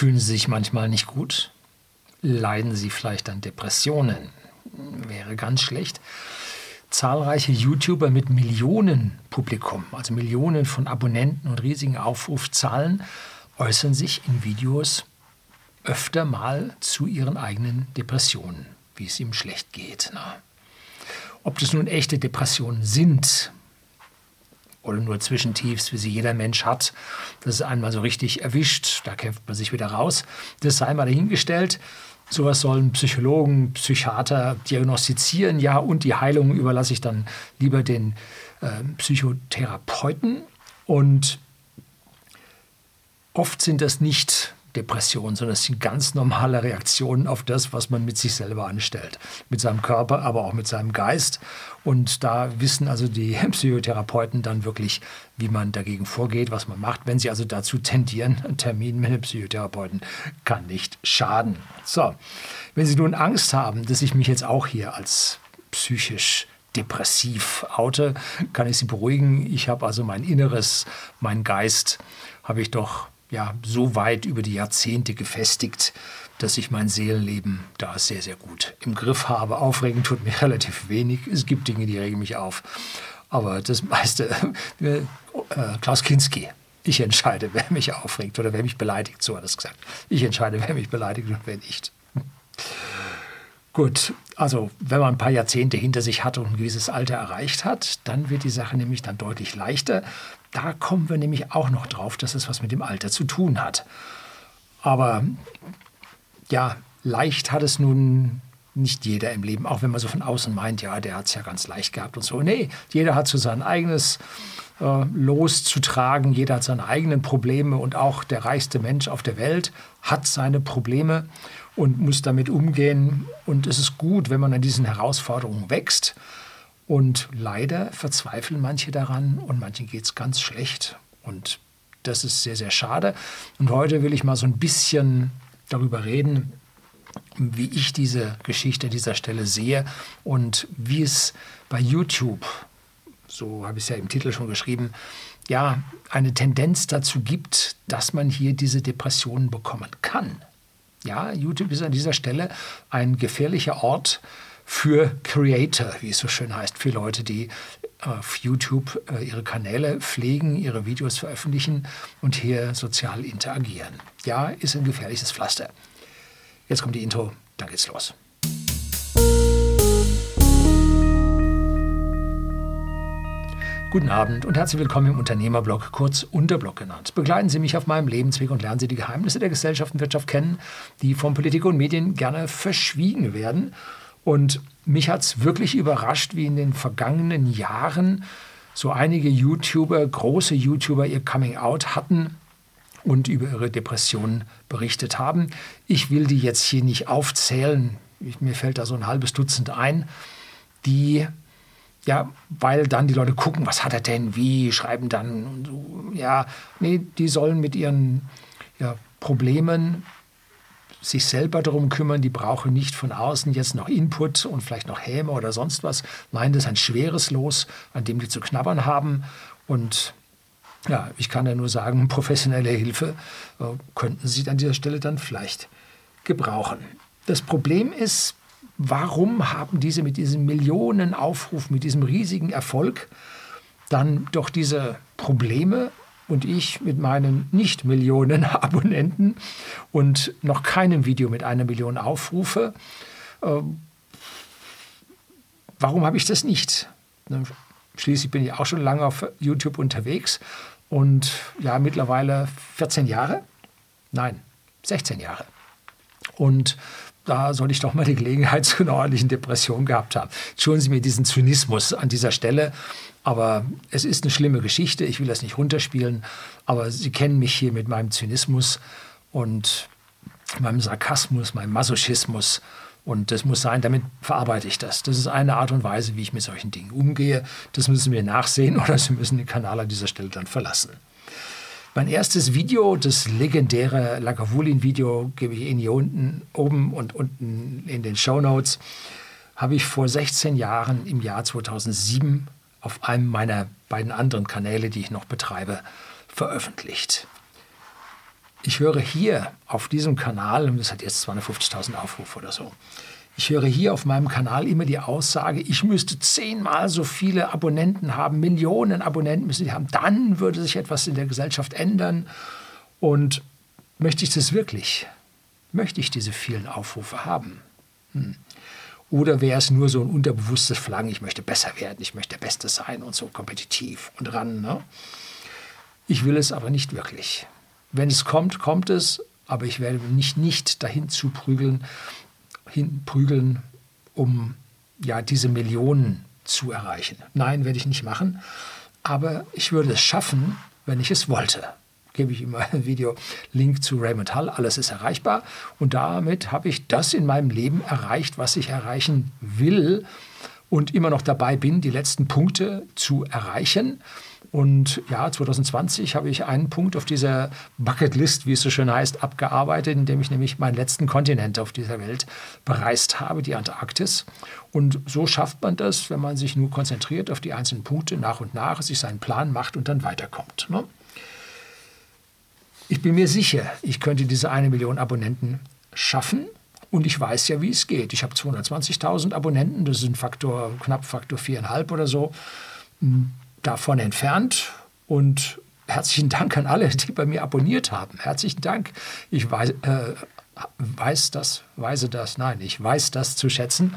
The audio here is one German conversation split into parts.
Fühlen Sie sich manchmal nicht gut? Leiden Sie vielleicht an Depressionen? Wäre ganz schlecht. Zahlreiche YouTuber mit Millionen Publikum, also Millionen von Abonnenten und riesigen Aufrufzahlen, äußern sich in Videos öfter mal zu ihren eigenen Depressionen, wie es ihm schlecht geht. Na. Ob das nun echte Depressionen sind oder nur Zwischentiefs, wie sie jeder Mensch hat, das ist einmal so richtig erwischt, da kämpft man sich wieder raus, das sei mal dahingestellt. Sowas sollen Psychologen, Psychiater diagnostizieren, ja, und die Heilung überlasse ich dann lieber den äh, Psychotherapeuten. Und oft sind das nicht Depression, sondern es sind ganz normale Reaktionen auf das, was man mit sich selber anstellt. Mit seinem Körper, aber auch mit seinem Geist. Und da wissen also die Psychotherapeuten dann wirklich, wie man dagegen vorgeht, was man macht. Wenn sie also dazu tendieren, ein Termin mit einem Psychotherapeuten kann nicht schaden. So, wenn Sie nun Angst haben, dass ich mich jetzt auch hier als psychisch depressiv oute, kann ich Sie beruhigen. Ich habe also mein Inneres, mein Geist, habe ich doch ja, so weit über die Jahrzehnte gefestigt, dass ich mein Seelenleben da sehr, sehr gut im Griff habe. Aufregen tut mir relativ wenig. Es gibt Dinge, die regen mich auf. Aber das meiste, äh, Klaus Kinski, ich entscheide, wer mich aufregt oder wer mich beleidigt, so hat er es gesagt. Ich entscheide, wer mich beleidigt und wer nicht. Gut, also wenn man ein paar Jahrzehnte hinter sich hat und ein gewisses Alter erreicht hat, dann wird die Sache nämlich dann deutlich leichter. Da kommen wir nämlich auch noch drauf, dass es was mit dem Alter zu tun hat. Aber ja, leicht hat es nun nicht jeder im Leben, auch wenn man so von außen meint, ja, der hat es ja ganz leicht gehabt und so. Nee, jeder hat so sein eigenes äh, Los zu tragen, jeder hat seine eigenen Probleme und auch der reichste Mensch auf der Welt hat seine Probleme und muss damit umgehen. Und es ist gut, wenn man an diesen Herausforderungen wächst und leider verzweifeln manche daran und manchen geht es ganz schlecht. Und das ist sehr, sehr schade. Und heute will ich mal so ein bisschen darüber reden, wie ich diese Geschichte an dieser Stelle sehe und wie es bei YouTube, so habe ich es ja im Titel schon geschrieben, ja, eine Tendenz dazu gibt, dass man hier diese Depressionen bekommen kann. Ja, YouTube ist an dieser Stelle ein gefährlicher Ort für Creator, wie es so schön heißt, für Leute, die auf YouTube äh, ihre Kanäle pflegen, ihre Videos veröffentlichen und hier sozial interagieren. Ja, ist ein gefährliches Pflaster. Jetzt kommt die Intro, dann geht's los. Guten Abend und herzlich willkommen im Unternehmerblog, kurz Unterblog genannt. Begleiten Sie mich auf meinem Lebensweg und lernen Sie die Geheimnisse der Gesellschaft und Wirtschaft kennen, die von Politik und Medien gerne verschwiegen werden und mich hat es wirklich überrascht, wie in den vergangenen Jahren so einige YouTuber, große YouTuber ihr Coming Out hatten und über ihre Depressionen berichtet haben. Ich will die jetzt hier nicht aufzählen. Mir fällt da so ein halbes Dutzend ein, die ja, weil dann die Leute gucken, was hat er denn, wie, schreiben dann, ja, nee, die sollen mit ihren ja, Problemen sich selber darum kümmern, die brauchen nicht von außen jetzt noch Input und vielleicht noch Häme oder sonst was. Nein, das ist ein schweres Los, an dem die zu knabbern haben. Und ja, ich kann ja nur sagen, professionelle Hilfe äh, könnten Sie an dieser Stelle dann vielleicht gebrauchen. Das Problem ist, warum haben diese mit diesem Millionenaufruf, mit diesem riesigen Erfolg dann doch diese Probleme und ich mit meinen nicht Millionen Abonnenten und noch keinem Video mit einer Million Aufrufe. Äh, warum habe ich das nicht? Ne, schließlich bin ich auch schon lange auf YouTube unterwegs und ja, mittlerweile 14 Jahre? Nein, 16 Jahre. Und da soll ich doch mal die Gelegenheit zu einer ordentlichen Depression gehabt haben. Entschuldigen Sie mir diesen Zynismus an dieser Stelle, aber es ist eine schlimme Geschichte. Ich will das nicht runterspielen, aber Sie kennen mich hier mit meinem Zynismus und meinem Sarkasmus, meinem Masochismus. Und das muss sein, damit verarbeite ich das. Das ist eine Art und Weise, wie ich mit solchen Dingen umgehe. Das müssen wir nachsehen oder Sie müssen den Kanal an dieser Stelle dann verlassen. Mein erstes Video, das legendäre Lagavulin-Video, gebe ich Ihnen hier unten oben und unten in den Show Notes, habe ich vor 16 Jahren im Jahr 2007 auf einem meiner beiden anderen Kanäle, die ich noch betreibe, veröffentlicht. ich höre hier auf diesem Kanal, und das hat jetzt 250.000 Aufrufe oder so, ich höre hier auf meinem Kanal immer die Aussage, ich müsste zehnmal so viele Abonnenten haben, Millionen Abonnenten müssen die haben, dann würde sich etwas in der Gesellschaft ändern. Und möchte ich das wirklich? Möchte ich diese vielen Aufrufe haben? Hm. Oder wäre es nur so ein unterbewusstes Verlangen, ich möchte besser werden, ich möchte der Beste sein und so kompetitiv und ran. Ne? Ich will es aber nicht wirklich. Wenn es kommt, kommt es, aber ich werde mich nicht dahin zu prügeln, hinprügeln, um ja, diese Millionen zu erreichen. Nein, werde ich nicht machen. Aber ich würde es schaffen, wenn ich es wollte. Gebe ich immer ein Video, Link zu Raymond Hall, alles ist erreichbar. Und damit habe ich das in meinem Leben erreicht, was ich erreichen will und immer noch dabei bin, die letzten Punkte zu erreichen. Und ja, 2020 habe ich einen Punkt auf dieser Bucketlist, wie es so schön heißt, abgearbeitet, indem ich nämlich meinen letzten Kontinent auf dieser Welt bereist habe, die Antarktis. Und so schafft man das, wenn man sich nur konzentriert auf die einzelnen Punkte nach und nach, sich seinen Plan macht und dann weiterkommt. Ne? Ich bin mir sicher, ich könnte diese eine Million Abonnenten schaffen. Und ich weiß ja, wie es geht. Ich habe 220.000 Abonnenten, das ist ein Faktor, knapp Faktor viereinhalb oder so davon entfernt. Und herzlichen Dank an alle, die bei mir abonniert haben. Herzlichen Dank. Ich weiß, äh, weiß das, weise das, nein, ich weiß das zu schätzen.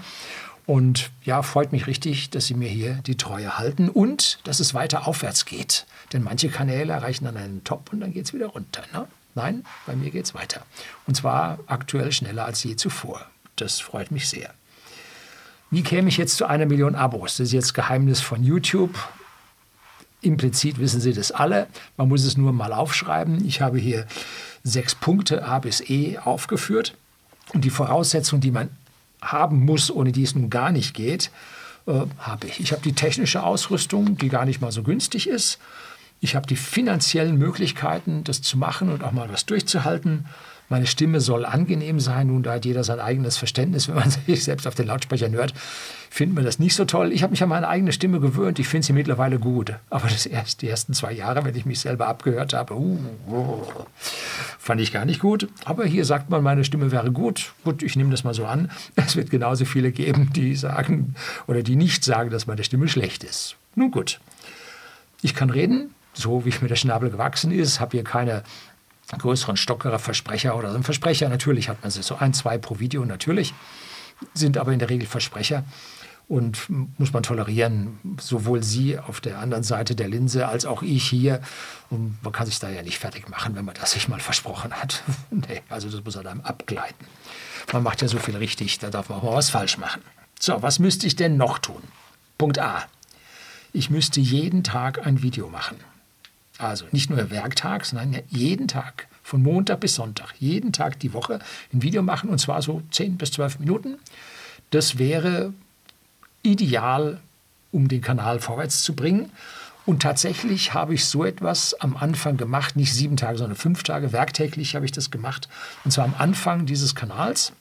Und ja, freut mich richtig, dass Sie mir hier die Treue halten und dass es weiter aufwärts geht. Denn manche Kanäle erreichen dann einen Top und dann geht es wieder runter. Ne? Nein, bei mir geht es weiter. Und zwar aktuell schneller als je zuvor. Das freut mich sehr. Wie käme ich jetzt zu einer Million Abos? Das ist jetzt Geheimnis von YouTube. Implizit wissen Sie das alle. Man muss es nur mal aufschreiben. Ich habe hier sechs Punkte A bis E aufgeführt. Und die Voraussetzungen, die man haben muss, ohne die es nun gar nicht geht, äh, habe ich. Ich habe die technische Ausrüstung, die gar nicht mal so günstig ist. Ich habe die finanziellen Möglichkeiten, das zu machen und auch mal was durchzuhalten. Meine Stimme soll angenehm sein. Nun, da hat jeder sein eigenes Verständnis. Wenn man sich selbst auf den Lautsprechern hört, findet man das nicht so toll. Ich habe mich an meine eigene Stimme gewöhnt. Ich finde sie mittlerweile gut. Aber das erst, die ersten zwei Jahre, wenn ich mich selber abgehört habe, uh, fand ich gar nicht gut. Aber hier sagt man, meine Stimme wäre gut. Gut, ich nehme das mal so an. Es wird genauso viele geben, die sagen oder die nicht sagen, dass meine Stimme schlecht ist. Nun gut. Ich kann reden, so wie mir der Schnabel gewachsen ist, habe hier keine größeren Stockerer Versprecher oder so. Ein Versprecher, natürlich hat man sie so ein, zwei pro Video, natürlich, sind aber in der Regel Versprecher und muss man tolerieren, sowohl Sie auf der anderen Seite der Linse als auch ich hier. Und man kann sich da ja nicht fertig machen, wenn man das sich mal versprochen hat. nee, also das muss an einem abgleiten. Man macht ja so viel richtig, da darf man auch mal was falsch machen. So, was müsste ich denn noch tun? Punkt A. Ich müsste jeden Tag ein Video machen. Also nicht nur Werktag, sondern jeden Tag, von Montag bis Sonntag, jeden Tag die Woche ein Video machen und zwar so 10 bis 12 Minuten. Das wäre ideal, um den Kanal vorwärts zu bringen. Und tatsächlich habe ich so etwas am Anfang gemacht, nicht sieben Tage, sondern fünf Tage, werktäglich habe ich das gemacht. Und zwar am Anfang dieses Kanals.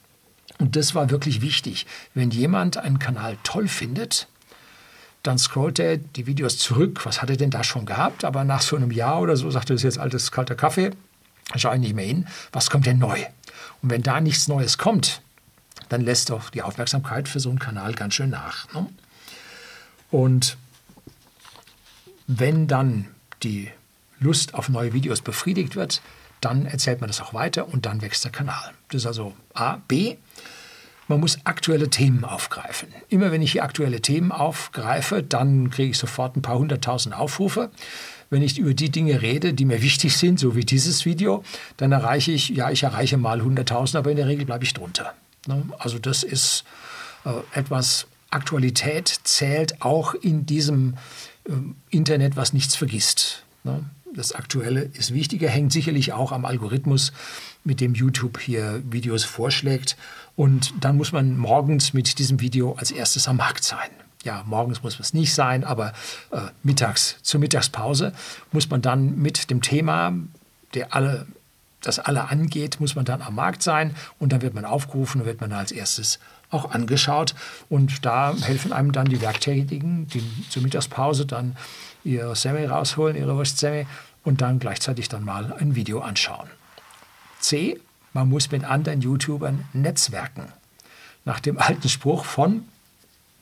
Und das war wirklich wichtig. Wenn jemand einen Kanal toll findet, dann scrollt er die Videos zurück. Was hat er denn da schon gehabt? Aber nach so einem Jahr oder so sagt er, das ist jetzt altes kalter Kaffee. Da schaue ich nicht mehr hin. Was kommt denn neu? Und wenn da nichts Neues kommt, dann lässt doch die Aufmerksamkeit für so einen Kanal ganz schön nach. Ne? Und wenn dann die Lust auf neue Videos befriedigt wird, dann erzählt man das auch weiter und dann wächst der Kanal. Das ist also A. B. Man muss aktuelle Themen aufgreifen. Immer wenn ich hier aktuelle Themen aufgreife, dann kriege ich sofort ein paar hunderttausend Aufrufe. Wenn ich über die Dinge rede, die mir wichtig sind, so wie dieses Video, dann erreiche ich, ja, ich erreiche mal hunderttausend, aber in der Regel bleibe ich drunter. Ne? Also das ist äh, etwas, Aktualität zählt auch in diesem ähm, Internet, was nichts vergisst. Das Aktuelle ist wichtiger, hängt sicherlich auch am Algorithmus, mit dem YouTube hier Videos vorschlägt. Und dann muss man morgens mit diesem Video als erstes am Markt sein. Ja, morgens muss es nicht sein, aber äh, mittags, zur Mittagspause muss man dann mit dem Thema, der alle, das alle angeht, muss man dann am Markt sein und dann wird man aufgerufen und wird man als erstes auch angeschaut. Und da helfen einem dann die Werktätigen, die zur Mittagspause dann ihre Semi rausholen, ihre Wurstsemi und dann gleichzeitig dann mal ein Video anschauen. C, man muss mit anderen YouTubern netzwerken. Nach dem alten Spruch von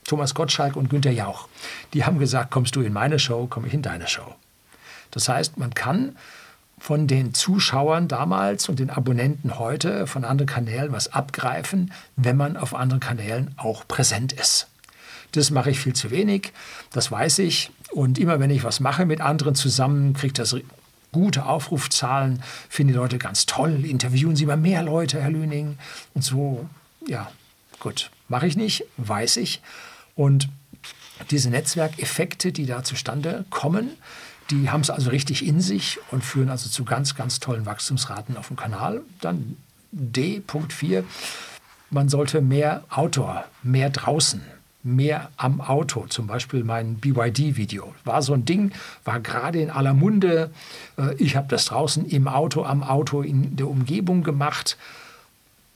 Thomas Gottschalk und Günter Jauch. Die haben gesagt, kommst du in meine Show, komme ich in deine Show. Das heißt, man kann von den Zuschauern damals und den Abonnenten heute von anderen Kanälen was abgreifen, wenn man auf anderen Kanälen auch präsent ist. Das mache ich viel zu wenig, das weiß ich. Und immer wenn ich was mache mit anderen zusammen, kriegt das gute Aufrufzahlen, finden die Leute ganz toll, interviewen Sie mal mehr Leute, Herr Lüning. Und so, ja, gut, mache ich nicht, weiß ich. Und diese Netzwerkeffekte, die da zustande kommen, die haben es also richtig in sich und führen also zu ganz, ganz tollen Wachstumsraten auf dem Kanal. Dann D, Punkt 4, man sollte mehr Outdoor, mehr draußen, mehr am Auto. Zum Beispiel mein BYD-Video. War so ein Ding, war gerade in aller Munde. Äh, ich habe das draußen im Auto, am Auto, in der Umgebung gemacht.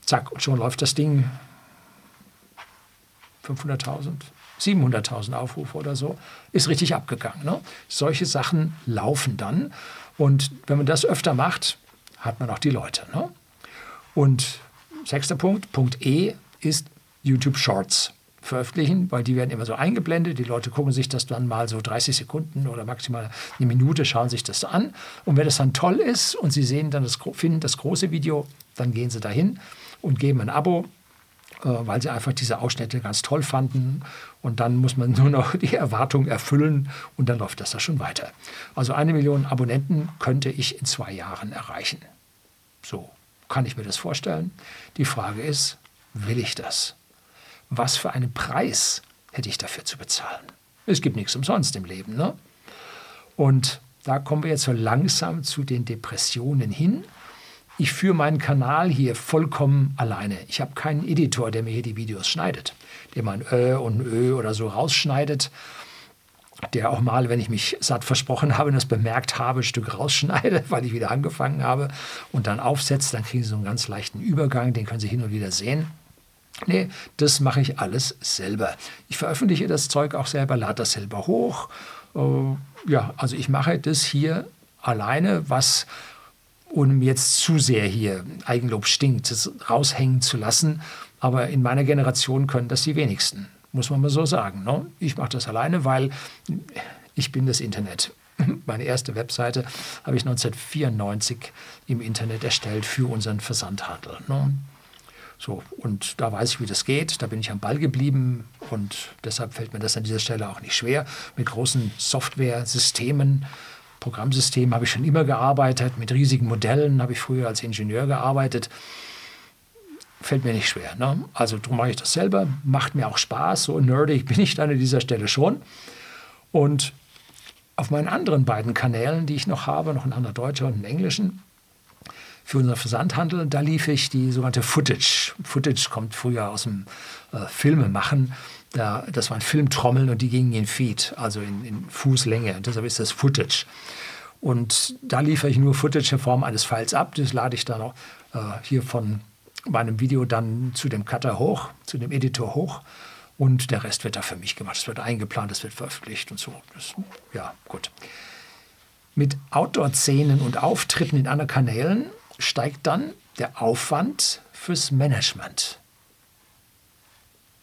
Zack, schon läuft das Ding 500.000, 700.000 Aufrufe oder so, ist richtig abgegangen. Ne? Solche Sachen laufen dann. Und wenn man das öfter macht, hat man auch die Leute. Ne? Und sechster Punkt, Punkt E, ist YouTube Shorts veröffentlichen, weil die werden immer so eingeblendet. Die Leute gucken sich das dann mal so 30 Sekunden oder maximal eine Minute, schauen sich das an. Und wenn das dann toll ist und sie sehen dann das, finden das große Video, dann gehen sie dahin und geben ein Abo äh, weil sie einfach diese Ausschnitte ganz toll fanden. Und dann muss man nur noch die Erwartung erfüllen und dann läuft das da schon weiter. Also eine Million Abonnenten könnte ich in zwei Jahren erreichen. So kann ich mir das vorstellen. Die Frage ist, will ich das? Was für einen Preis hätte ich dafür zu bezahlen? Es gibt nichts umsonst im Leben. Ne? Und da kommen wir jetzt so langsam zu den Depressionen hin. Ich führe meinen Kanal hier vollkommen alleine. Ich habe keinen Editor, der mir hier die Videos schneidet, der mal ein Ö und Ö oder so rausschneidet, der auch mal, wenn ich mich satt versprochen habe und das bemerkt habe, ein Stück rausschneide, weil ich wieder angefangen habe und dann aufsetzt, dann kriegen Sie so einen ganz leichten Übergang, den können Sie hin und wieder sehen. Nee, das mache ich alles selber. Ich veröffentliche das Zeug auch selber, lade das selber hoch. Äh, ja, also ich mache das hier alleine, was um jetzt zu sehr hier Eigenlob stinkt, das raushängen zu lassen. Aber in meiner Generation können das die wenigsten, muss man mal so sagen. Ne? Ich mache das alleine, weil ich bin das Internet. Meine erste Webseite habe ich 1994 im Internet erstellt für unseren Versandhandel. Ne? So, und da weiß ich, wie das geht. Da bin ich am Ball geblieben und deshalb fällt mir das an dieser Stelle auch nicht schwer, mit großen Software-Systemen Programmsystem habe ich schon immer gearbeitet, mit riesigen Modellen habe ich früher als Ingenieur gearbeitet. Fällt mir nicht schwer. Ne? Also darum mache ich das selber, macht mir auch Spaß, so nerdig bin ich dann an dieser Stelle schon. Und auf meinen anderen beiden Kanälen, die ich noch habe, noch einen anderen deutschen und einen englischen, für unseren Versandhandel, da lief ich die sogenannte Footage. Footage kommt früher aus dem äh, Filmemachen. Da, das waren Filmtrommeln und die gingen in Feed, also in, in Fußlänge. Und deshalb ist das Footage. Und da liefere ich nur Footage in Form eines Files ab. Das lade ich dann auch äh, hier von meinem Video dann zu dem Cutter hoch, zu dem Editor hoch. Und der Rest wird da für mich gemacht. Es wird eingeplant, es wird veröffentlicht und so. Das, ja, gut. Mit Outdoor-Szenen und Auftritten in anderen Kanälen steigt dann der Aufwand fürs Management.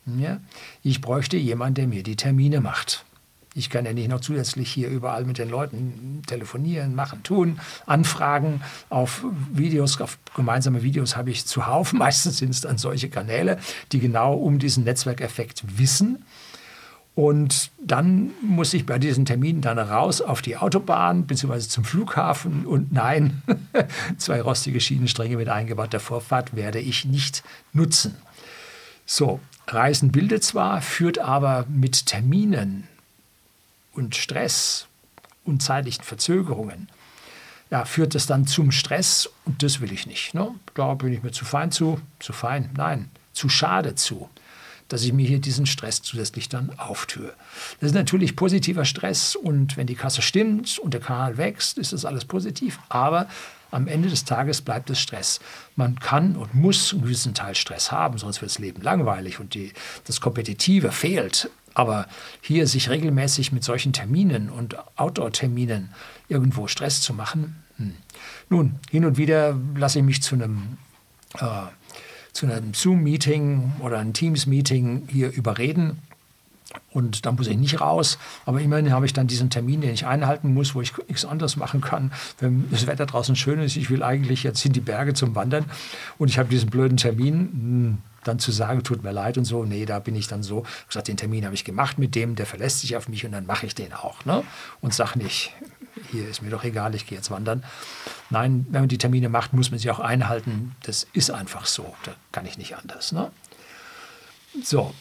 Ja? Ich bräuchte jemanden, der mir die Termine macht. Ich kann ja nicht noch zusätzlich hier überall mit den Leuten telefonieren, machen, tun, anfragen. Auf Videos, auf gemeinsame Videos habe ich zuhauf. Meistens sind es dann solche Kanäle, die genau um diesen Netzwerkeffekt wissen. Und dann muss ich bei diesen Terminen dann raus auf die Autobahn bzw. zum Flughafen. Und nein, zwei rostige Schienenstränge mit eingebauter Vorfahrt werde ich nicht nutzen. So, Reisen bildet zwar, führt aber mit Terminen und Stress und zeitlichen Verzögerungen, ja, führt das dann zum Stress und das will ich nicht. Ne? Da bin ich mir zu fein zu, zu fein, nein, zu schade zu, dass ich mir hier diesen Stress zusätzlich dann auftüre. Das ist natürlich positiver Stress und wenn die Kasse stimmt und der Kanal wächst, ist das alles positiv, aber am Ende des Tages bleibt es Stress. Man kann und muss einen gewissen Teil Stress haben, sonst wird das Leben langweilig und die, das Kompetitive fehlt. Aber hier sich regelmäßig mit solchen Terminen und Outdoor-Terminen irgendwo Stress zu machen, Hm. Nun, hin und wieder lasse ich mich zu einem, äh, zu einem Zoom-Meeting oder einem Teams-Meeting hier überreden. Und da muss ich nicht raus. Aber immerhin habe ich dann diesen Termin, den ich einhalten muss, wo ich nichts anderes machen kann. Wenn das Wetter draußen schön ist, ich will eigentlich jetzt in die Berge zum Wandern und ich habe diesen blöden Termin. Hm, dann zu sagen, tut mir leid und so, nee, da bin ich dann so, gesagt, den Termin habe ich gemacht mit dem, der verlässt sich auf mich und dann mache ich den auch. Ne? Und sage nicht, hier ist mir doch egal, ich gehe jetzt wandern. Nein, wenn man die Termine macht, muss man sie auch einhalten. Das ist einfach so. Da kann ich nicht anders. Ne? So,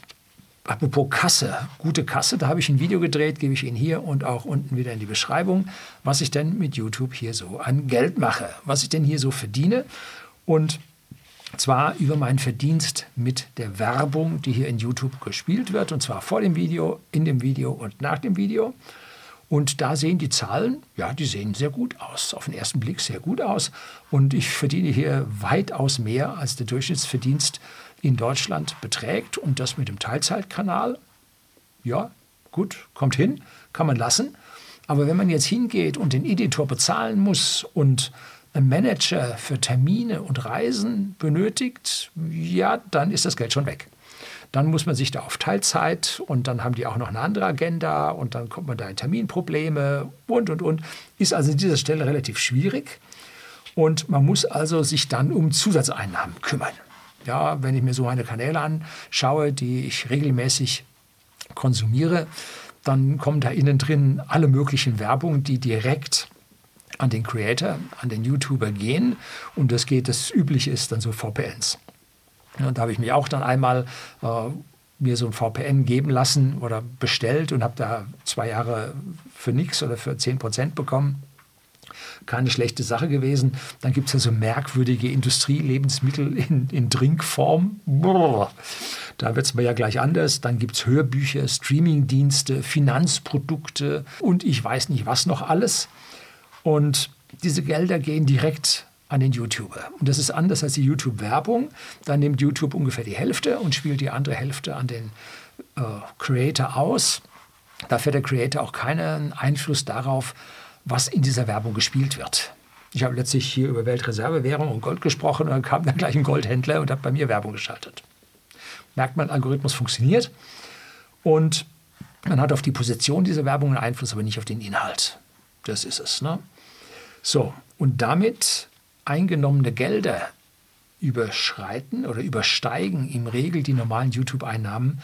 apropos Kasse, gute Kasse, da habe ich ein Video gedreht, gebe ich Ihnen hier und auch unten wieder in die Beschreibung, was ich denn mit YouTube hier so an Geld mache, was ich denn hier so verdiene. Und zwar über meinen Verdienst mit der Werbung, die hier in YouTube gespielt wird, und zwar vor dem Video, in dem Video und nach dem Video. Und da sehen die Zahlen, ja, die sehen sehr gut aus, auf den ersten Blick sehr gut aus. Und ich verdiene hier weitaus mehr, als der Durchschnittsverdienst in Deutschland beträgt. Und das mit dem Teilzeitkanal, ja, gut, kommt hin, kann man lassen. Aber wenn man jetzt hingeht und den Editor bezahlen muss und einen Manager für Termine und Reisen benötigt, ja, dann ist das Geld schon weg. Dann muss man sich da auf Teilzeit und dann haben die auch noch eine andere Agenda und dann kommt man da in Terminprobleme und, und, und. Ist also an dieser Stelle relativ schwierig und man muss also sich dann um Zusatzeinnahmen kümmern. Ja, wenn ich mir so meine Kanäle anschaue, die ich regelmäßig konsumiere, dann kommen da innen drin alle möglichen Werbungen, die direkt an den Creator, an den YouTuber gehen. Und das geht, das Übliche ist dann so VPNs. Und da habe ich mich auch dann einmal äh, mir so ein VPN geben lassen oder bestellt und habe da zwei Jahre für nichts oder für 10 Prozent bekommen. Keine schlechte Sache gewesen. Dann gibt es ja so merkwürdige Industrielebensmittel in, in Trinkform. Brrr. Da wird es mir ja gleich anders. Dann gibt es Hörbücher, Streamingdienste, Finanzprodukte und ich weiß nicht was noch alles. Und diese Gelder gehen direkt an den YouTuber. Und das ist anders als die YouTube-Werbung. Da nimmt YouTube ungefähr die Hälfte und spielt die andere Hälfte an den äh, Creator aus. Dafür hat der Creator auch keinen Einfluss darauf, was in dieser Werbung gespielt wird. Ich habe letztlich hier über Weltreservewährung und Gold gesprochen und dann kam dann gleich ein Goldhändler und hat bei mir Werbung geschaltet. Merkt man, Algorithmus funktioniert und man hat auf die Position dieser Werbung einen Einfluss, aber nicht auf den Inhalt. Das ist es. Ne? So, und damit eingenommene Gelder überschreiten oder übersteigen im Regel die normalen YouTube-Einnahmen,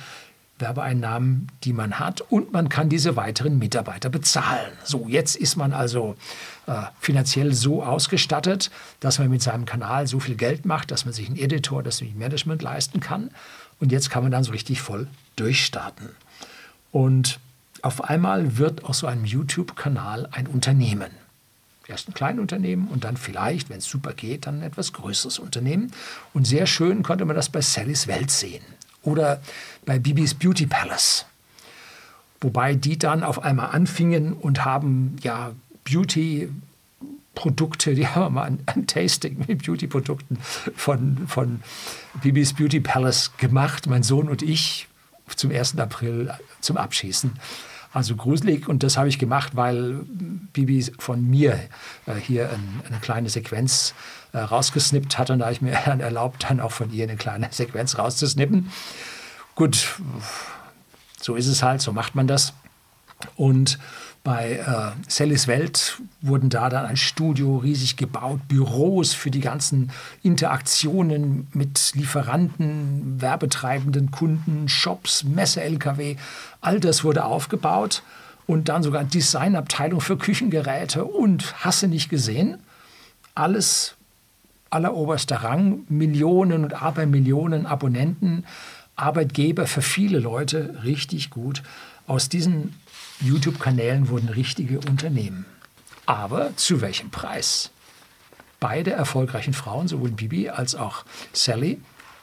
Werbeeinnahmen, die man hat und man kann diese weiteren Mitarbeiter bezahlen. So, jetzt ist man also äh, finanziell so ausgestattet, dass man mit seinem Kanal so viel Geld macht, dass man sich einen Editor, das Management leisten kann und jetzt kann man dann so richtig voll durchstarten. Und auf einmal wird aus so einem YouTube-Kanal ein Unternehmen. Erst ein kleines Unternehmen und dann vielleicht, wenn es super geht, dann ein etwas größeres Unternehmen. Und sehr schön konnte man das bei Sallys Welt sehen oder bei Bibis Beauty Palace. Wobei die dann auf einmal anfingen und haben ja Beauty Produkte, die haben mal ein, ein Tasting mit Beauty-Produkten von, von Bibis Beauty Palace gemacht, mein Sohn und ich, zum 1. April zum Abschießen. Also gruselig und das habe ich gemacht, weil Bibi von mir äh, hier ein, eine kleine Sequenz äh, rausgesnippt hat und da habe ich mir dann erlaubt, dann auch von ihr eine kleine Sequenz rauszusnippen. Gut, so ist es halt, so macht man das. Und bei äh, Sallys Welt wurden da dann ein Studio riesig gebaut, Büros für die ganzen Interaktionen mit Lieferanten, werbetreibenden Kunden, Shops, Messe-LKW. All das wurde aufgebaut und dann sogar Designabteilung für Küchengeräte und hasse nicht gesehen. Alles alleroberster Rang, Millionen und Abermillionen Abonnenten, Arbeitgeber für viele Leute, richtig gut. Aus diesen YouTube-Kanälen wurden richtige Unternehmen. Aber zu welchem Preis? Beide erfolgreichen Frauen, sowohl Bibi als auch Sally,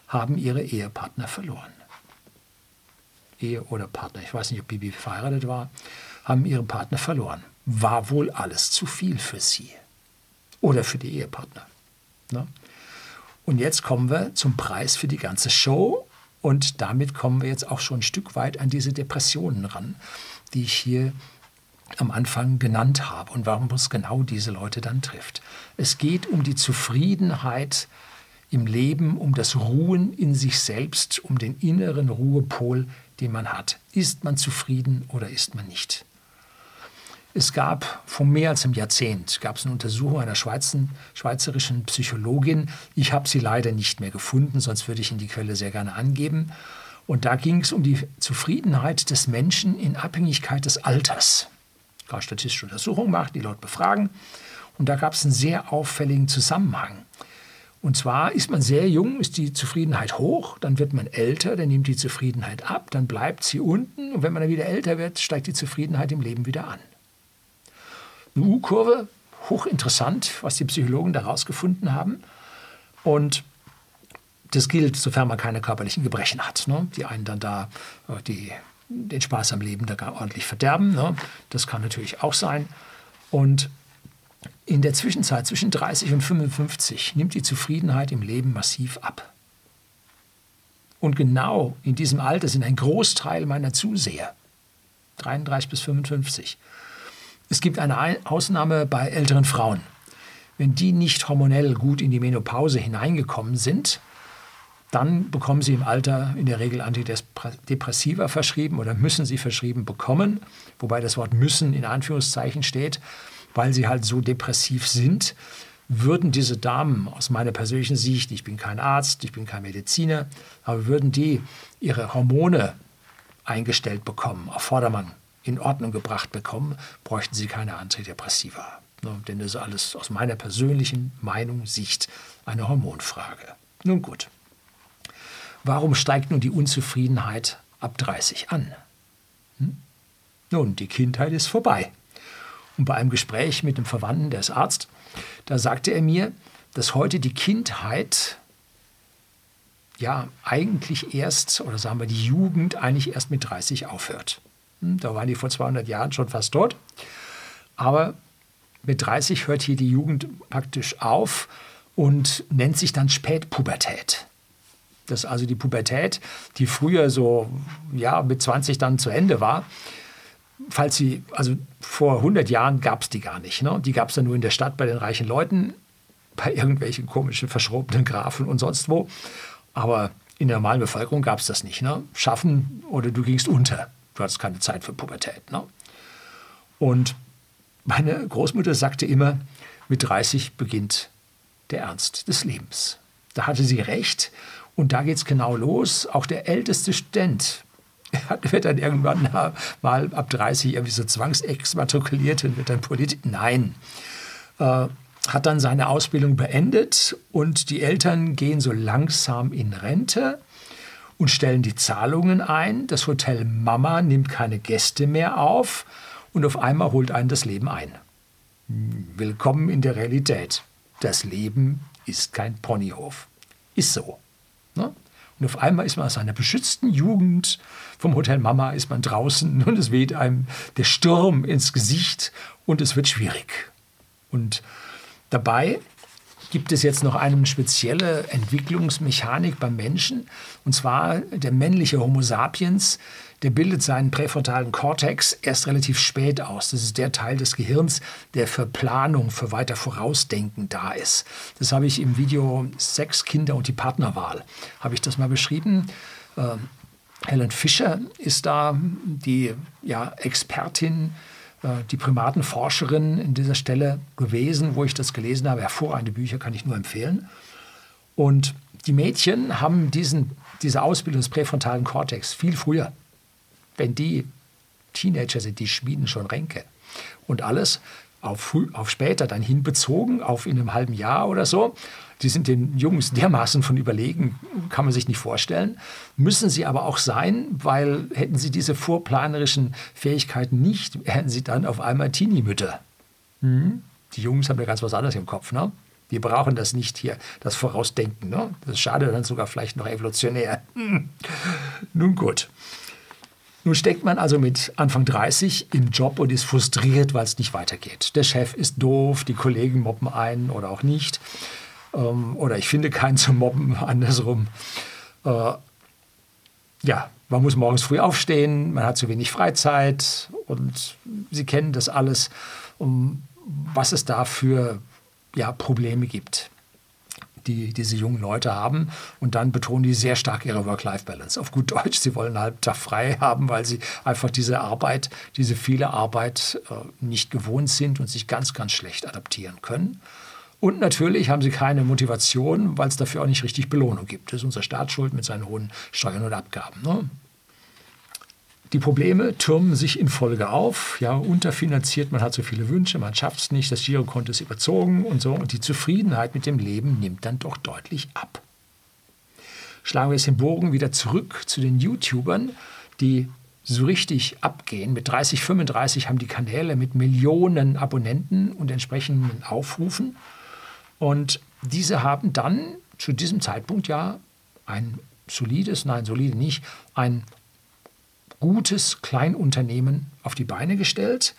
haben ihre Ehepartner verloren. Ehe oder Partner, ich weiß nicht, ob Bibi verheiratet war, haben ihre Partner verloren. War wohl alles zu viel für sie oder für die Ehepartner. Ne? Und jetzt kommen wir zum Preis für die ganze Show und damit kommen wir jetzt auch schon ein Stück weit an diese Depressionen ran die ich hier am Anfang genannt habe und warum es genau diese Leute dann trifft. Es geht um die Zufriedenheit im Leben, um das Ruhen in sich selbst, um den inneren Ruhepol, den man hat. Ist man zufrieden oder ist man nicht? Es gab vor mehr als einem Jahrzehnt gab es eine Untersuchung einer Schweizer, schweizerischen Psychologin. Ich habe sie leider nicht mehr gefunden, sonst würde ich Ihnen die Quelle sehr gerne angeben. Und da ging es um die Zufriedenheit des Menschen in Abhängigkeit des Alters. Gerade statistische Untersuchungen machen, die Leute befragen. Und da gab es einen sehr auffälligen Zusammenhang. Und zwar ist man sehr jung, ist die Zufriedenheit hoch, dann wird man älter, dann nimmt die Zufriedenheit ab, dann bleibt sie unten und wenn man dann wieder älter wird, steigt die Zufriedenheit im Leben wieder an. Eine U-Kurve, hochinteressant, was die Psychologen da rausgefunden haben. Und das gilt, sofern man keine körperlichen Gebrechen hat. Ne? Die einen dann da äh, die, den Spaß am Leben da ordentlich verderben. Ne? Das kann natürlich auch sein. Und in der Zwischenzeit zwischen 30 und 55 nimmt die Zufriedenheit im Leben massiv ab. Und genau in diesem Alter sind ein Großteil meiner Zuseher, 33 bis 55. Es gibt eine Ausnahme bei älteren Frauen. Wenn die nicht hormonell gut in die Menopause hineingekommen sind, dann bekommen sie im Alter in der Regel Antidepressiva verschrieben oder müssen sie verschrieben bekommen, wobei das Wort müssen in Anführungszeichen steht weil sie halt so depressiv sind, würden diese Damen aus meiner persönlichen Sicht, ich bin kein Arzt, ich bin kein Mediziner, aber würden die ihre Hormone eingestellt bekommen, auf Vordermann in Ordnung gebracht bekommen, bräuchten sie keine Antidepressiva. Ne, denn das ist alles aus meiner persönlichen Meinung, Sicht eine Hormonfrage. Nun gut. Warum steigt nun die Unzufriedenheit ab 30 an? Hm? Nun, die Kindheit ist vorbei. Und bei einem Gespräch mit einem Verwandten, der ist Arzt, da sagte er mir, dass heute die Kindheit ja eigentlich erst, oder sagen wir die Jugend eigentlich erst mit 30 aufhört. Hm, da waren die vor 200 Jahren schon fast tot. Aber mit 30 hört hier die Jugend praktisch auf und nennt sich dann Spätpubertät. Das ist also die Pubertät, die früher so ja, mit 20 dann zu Ende war falls sie, also vor 100 Jahren gab es die gar nicht. Ne? Die gab es dann nur in der Stadt bei den reichen Leuten, bei irgendwelchen komischen, verschrobenen Grafen und sonst wo. Aber in der normalen Bevölkerung gab es das nicht. Ne? Schaffen oder du gingst unter. Du hattest keine Zeit für Pubertät. Ne? Und meine Großmutter sagte immer, mit 30 beginnt der Ernst des Lebens. Da hatte sie recht. Und da geht es genau los. Auch der älteste Student wird dann irgendwann mal ab 30 irgendwie so zwangsexmatrikuliert und wird dann Politiker. Nein. Äh, hat dann seine Ausbildung beendet und die Eltern gehen so langsam in Rente und stellen die Zahlungen ein. Das Hotel Mama nimmt keine Gäste mehr auf und auf einmal holt einen das Leben ein. Willkommen in der Realität. Das Leben ist kein Ponyhof. Ist so. Ne? Und auf einmal ist man aus seiner beschützten Jugend vom Hotel Mama ist man draußen und es weht einem der Sturm ins Gesicht und es wird schwierig. Und dabei gibt es jetzt noch eine spezielle Entwicklungsmechanik beim Menschen, und zwar der männliche Homo sapiens, der bildet seinen präfrontalen Kortex erst relativ spät aus. Das ist der Teil des Gehirns, der für Planung, für weiter Vorausdenken da ist. Das habe ich im Video Sex, Kinder und die Partnerwahl, habe ich das mal beschrieben. Ähm, Helen Fischer ist da die ja, Expertin, äh, die Primatenforscherin in dieser Stelle gewesen, wo ich das gelesen habe. Hervorragende Bücher kann ich nur empfehlen. Und die Mädchen haben diesen, diese Ausbildung des präfrontalen Kortex viel früher. Wenn die Teenager sind, die schmieden schon Ränke. Und alles auf, auf später dann hinbezogen, auf in einem halben Jahr oder so. Die sind den Jungs dermaßen von überlegen, kann man sich nicht vorstellen. Müssen sie aber auch sein, weil hätten sie diese vorplanerischen Fähigkeiten nicht, wären sie dann auf einmal Teenie-Mütter. Hm? Die Jungs haben ja ganz was anderes im Kopf. Ne? Die brauchen das nicht hier, das Vorausdenken. Ne? Das ist schade dann sogar vielleicht noch evolutionär. Hm. Nun gut. Nun steckt man also mit Anfang 30 im Job und ist frustriert, weil es nicht weitergeht. Der Chef ist doof, die Kollegen mobben ein oder auch nicht. Ähm, oder ich finde keinen zu mobben, andersrum. Äh, ja, man muss morgens früh aufstehen, man hat zu wenig Freizeit und Sie kennen das alles, um was es da für ja, Probleme gibt die diese jungen Leute haben. Und dann betonen die sehr stark ihre Work-Life-Balance. Auf gut Deutsch, sie wollen einen halben Tag frei haben, weil sie einfach diese Arbeit, diese viele Arbeit äh, nicht gewohnt sind und sich ganz, ganz schlecht adaptieren können. Und natürlich haben sie keine Motivation, weil es dafür auch nicht richtig Belohnung gibt. Das ist unser Staatsschuld mit seinen hohen Steuern und Abgaben. Ne? Die Probleme türmen sich in Folge auf. Ja, unterfinanziert, man hat so viele Wünsche, man schafft es nicht, das Girokonto ist überzogen und so. Und die Zufriedenheit mit dem Leben nimmt dann doch deutlich ab. Schlagen wir jetzt den Bogen wieder zurück zu den YouTubern, die so richtig abgehen. Mit 30, 35 haben die Kanäle mit Millionen Abonnenten und entsprechenden Aufrufen. Und diese haben dann zu diesem Zeitpunkt ja ein solides, nein, solide nicht, ein gutes Kleinunternehmen auf die Beine gestellt.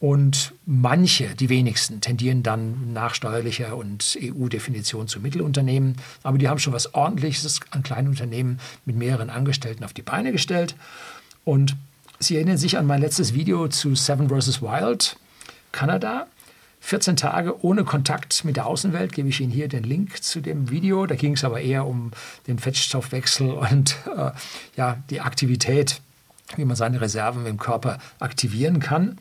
Und manche, die wenigsten, tendieren dann nach steuerlicher und EU-Definition zu Mittelunternehmen. Aber die haben schon was Ordentliches an Kleinunternehmen mit mehreren Angestellten auf die Beine gestellt. Und Sie erinnern sich an mein letztes Video zu Seven vs. Wild, Kanada. 14 Tage ohne Kontakt mit der Außenwelt, gebe ich Ihnen hier den Link zu dem Video. Da ging es aber eher um den Fettstoffwechsel und äh, ja, die Aktivität wie man seine Reserven im Körper aktivieren kann.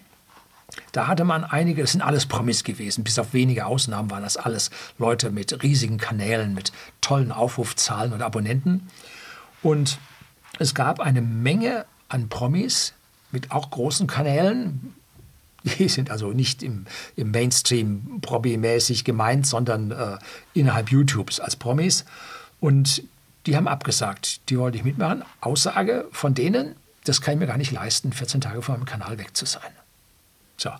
Da hatte man einige, das sind alles Promis gewesen, bis auf wenige Ausnahmen waren das alles Leute mit riesigen Kanälen, mit tollen Aufrufzahlen und Abonnenten. Und es gab eine Menge an Promis mit auch großen Kanälen. Die sind also nicht im, im Mainstream Promi-mäßig gemeint, sondern äh, innerhalb YouTubes als Promis. Und die haben abgesagt, die wollte ich mitmachen. Aussage von denen, das kann ich mir gar nicht leisten, 14 Tage vor meinem Kanal weg zu sein. So.